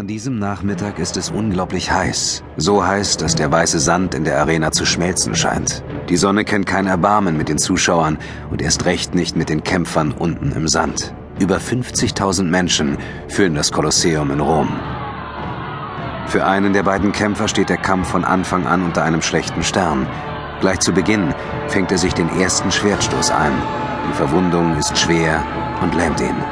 An diesem Nachmittag ist es unglaublich heiß. So heiß, dass der weiße Sand in der Arena zu schmelzen scheint. Die Sonne kennt kein Erbarmen mit den Zuschauern und erst recht nicht mit den Kämpfern unten im Sand. Über 50.000 Menschen füllen das Kolosseum in Rom. Für einen der beiden Kämpfer steht der Kampf von Anfang an unter einem schlechten Stern. Gleich zu Beginn fängt er sich den ersten Schwertstoß ein. Die Verwundung ist schwer und lähmt ihn.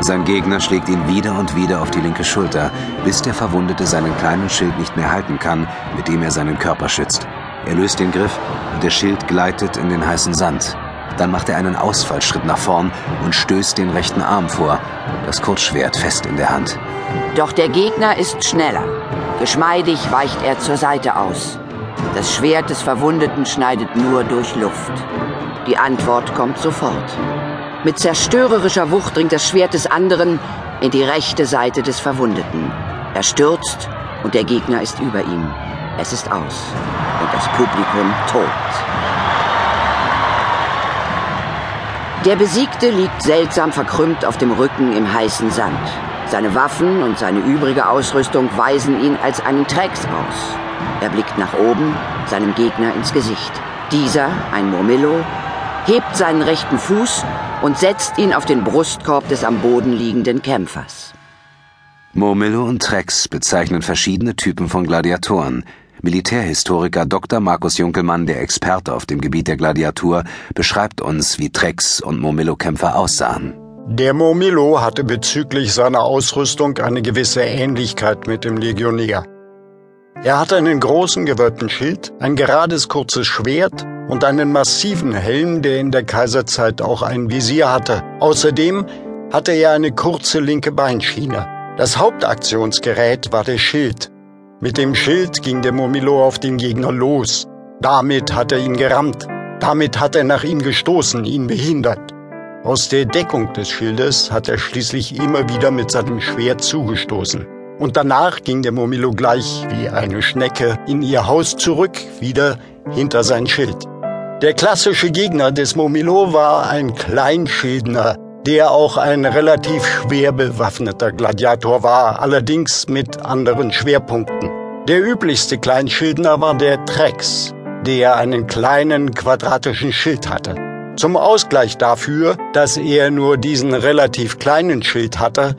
Sein Gegner schlägt ihn wieder und wieder auf die linke Schulter, bis der Verwundete seinen kleinen Schild nicht mehr halten kann, mit dem er seinen Körper schützt. Er löst den Griff und der Schild gleitet in den heißen Sand. Dann macht er einen Ausfallschritt nach vorn und stößt den rechten Arm vor, das Kurzschwert fest in der Hand. Doch der Gegner ist schneller. Geschmeidig weicht er zur Seite aus. Das Schwert des Verwundeten schneidet nur durch Luft. Die Antwort kommt sofort. Mit zerstörerischer Wucht dringt das Schwert des anderen in die rechte Seite des Verwundeten. Er stürzt und der Gegner ist über ihm. Es ist aus und das Publikum tobt. Der Besiegte liegt seltsam verkrümmt auf dem Rücken im heißen Sand. Seine Waffen und seine übrige Ausrüstung weisen ihn als einen Trex aus. Er blickt nach oben, seinem Gegner ins Gesicht. Dieser, ein Murmillo, hebt seinen rechten Fuß und setzt ihn auf den Brustkorb des am Boden liegenden Kämpfers. Murmillo und Trex bezeichnen verschiedene Typen von Gladiatoren. Militärhistoriker Dr. Markus Junkelmann, der Experte auf dem Gebiet der Gladiatur, beschreibt uns, wie Trex und Murmillo-Kämpfer aussahen. Der Murmillo hatte bezüglich seiner Ausrüstung eine gewisse Ähnlichkeit mit dem Legionär. Er hatte einen großen gewölbten Schild, ein gerades kurzes Schwert und einen massiven Helm, der in der Kaiserzeit auch ein Visier hatte. Außerdem hatte er eine kurze linke Beinschiene. Das Hauptaktionsgerät war der Schild. Mit dem Schild ging der Murmillo auf den Gegner los. Damit hat er ihn gerammt. Damit hat er nach ihm gestoßen, ihn behindert. Aus der Deckung des Schildes hat er schließlich immer wieder mit seinem Schwert zugestoßen. Und danach ging der Murmillo gleich wie eine Schnecke in ihr Haus zurück, wieder hinter sein Schild. Der klassische Gegner des Murmillo war ein Kleinschildner, der auch ein relativ schwer bewaffneter Gladiator war, allerdings mit anderen Schwerpunkten. Der üblichste Kleinschildner war der Trex, der einen kleinen quadratischen Schild hatte. Zum Ausgleich dafür, dass er nur diesen relativ kleinen Schild hatte,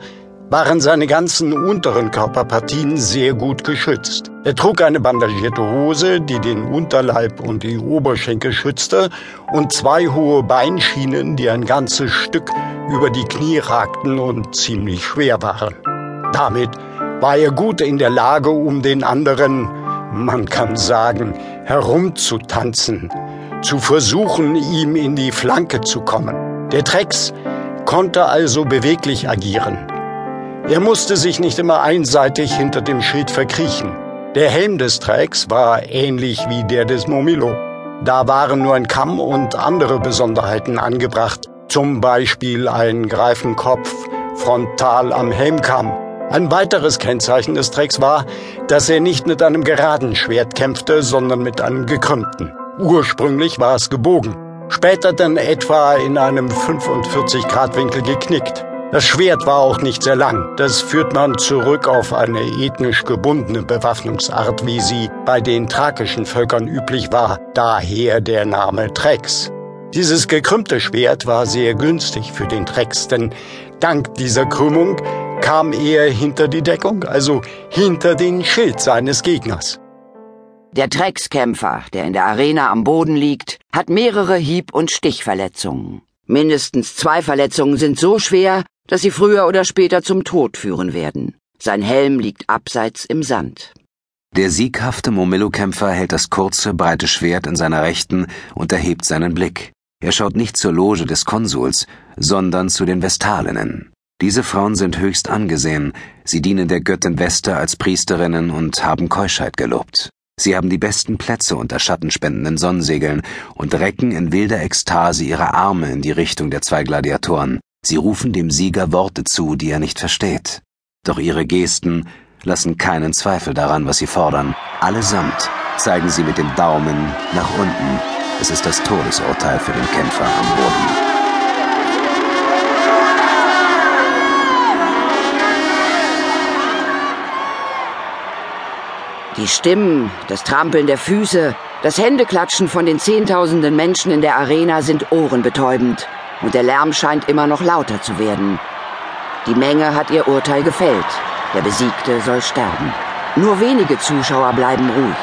waren seine ganzen unteren Körperpartien sehr gut geschützt. Er trug eine bandagierte Hose, die den Unterleib und die Oberschenkel schützte, und zwei hohe Beinschienen, die ein ganzes Stück über die Knie ragten und ziemlich schwer waren. Damit war er gut in der Lage, um den anderen, man kann sagen, herumzutanzen, zu versuchen, ihm in die Flanke zu kommen. Der Trex konnte also beweglich agieren. Er musste sich nicht immer einseitig hinter dem Schild verkriechen. Der Helm des Trex war ähnlich wie der des Momillo. Da waren nur ein Kamm und andere Besonderheiten angebracht, zum Beispiel ein Greifenkopf frontal am Helmkamm. Ein weiteres Kennzeichen des Trecks war, dass er nicht mit einem geraden Schwert kämpfte, sondern mit einem gekrümmten. Ursprünglich war es gebogen, später dann etwa in einem 45-Grad-Winkel geknickt. Das Schwert war auch nicht sehr lang. Das führt man zurück auf eine ethnisch gebundene Bewaffnungsart, wie sie bei den thrakischen Völkern üblich war, daher der Name Trex. Dieses gekrümmte Schwert war sehr günstig für den Trex, denn dank dieser Krümmung kam er hinter die Deckung, also hinter den Schild seines Gegners. Der Trex-Kämpfer, der in der Arena am Boden liegt, hat mehrere Hieb- und Stichverletzungen. Mindestens zwei Verletzungen sind so schwer, dass sie früher oder später zum Tod führen werden. Sein Helm liegt abseits im Sand. Der sieghafte Momillo-Kämpfer hält das kurze, breite Schwert in seiner Rechten und erhebt seinen Blick. Er schaut nicht zur Loge des Konsuls, sondern zu den Vestalinnen. Diese Frauen sind höchst angesehen, sie dienen der Göttin Vesta als Priesterinnen und haben Keuschheit gelobt. Sie haben die besten Plätze unter schattenspendenden Sonnensegeln und recken in wilder Ekstase ihre Arme in die Richtung der zwei Gladiatoren. Sie rufen dem Sieger Worte zu, die er nicht versteht. Doch ihre Gesten lassen keinen Zweifel daran, was sie fordern. Allesamt zeigen sie mit dem Daumen nach unten. Es ist das Todesurteil für den Kämpfer am Boden. Die Stimmen, das Trampeln der Füße, das Händeklatschen von den Zehntausenden Menschen in der Arena sind ohrenbetäubend und der Lärm scheint immer noch lauter zu werden. Die Menge hat ihr Urteil gefällt. Der Besiegte soll sterben. Nur wenige Zuschauer bleiben ruhig.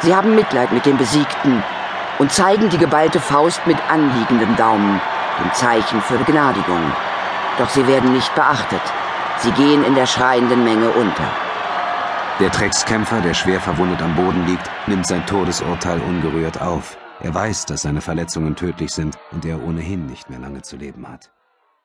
Sie haben Mitleid mit dem Besiegten und zeigen die geballte Faust mit anliegendem Daumen, dem Zeichen für Begnadigung. Doch sie werden nicht beachtet. Sie gehen in der schreienden Menge unter. Der Dreckskämpfer, der schwer verwundet am Boden liegt, nimmt sein Todesurteil ungerührt auf. Er weiß, dass seine Verletzungen tödlich sind und er ohnehin nicht mehr lange zu leben hat.